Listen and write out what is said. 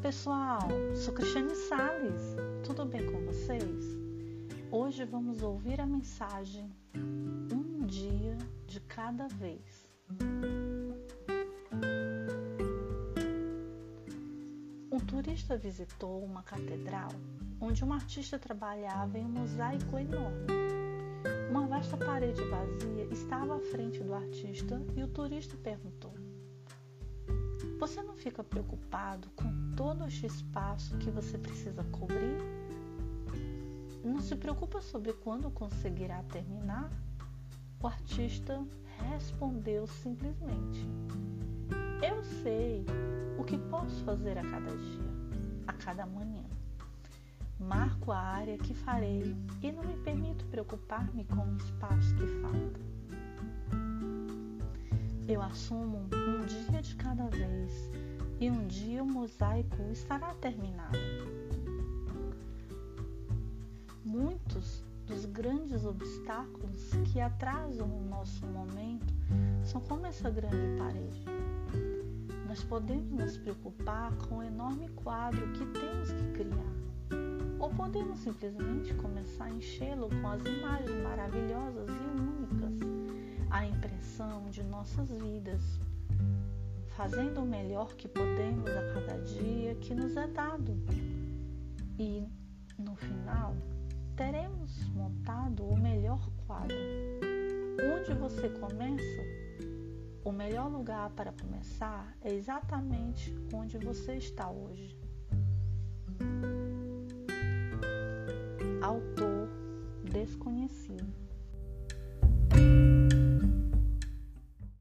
pessoal, sou Cristiane Sales. Tudo bem com vocês? Hoje vamos ouvir a mensagem Um dia de cada vez. Um turista visitou uma catedral onde um artista trabalhava em um mosaico enorme. Uma vasta parede vazia estava à frente do artista e o turista perguntou: Você não fica preocupado com todo este espaço que você precisa cobrir? Não se preocupa sobre quando conseguirá terminar? O artista respondeu simplesmente: Eu sei o que posso fazer a cada dia, a cada manhã. Marco a área que farei e não me permito preocupar-me com o espaço que falta. Eu assumo um cada vez e um dia o mosaico estará terminado. Muitos dos grandes obstáculos que atrasam o nosso momento são como essa grande parede. Nós podemos nos preocupar com o enorme quadro que temos que criar, ou podemos simplesmente começar a enchê-lo com as imagens maravilhosas e únicas, a impressão de nossas vidas, fazendo o melhor que podemos a cada dia que nos é dado. E, no final, teremos montado o melhor quadro. Onde você começa? O melhor lugar para começar é exatamente onde você está hoje.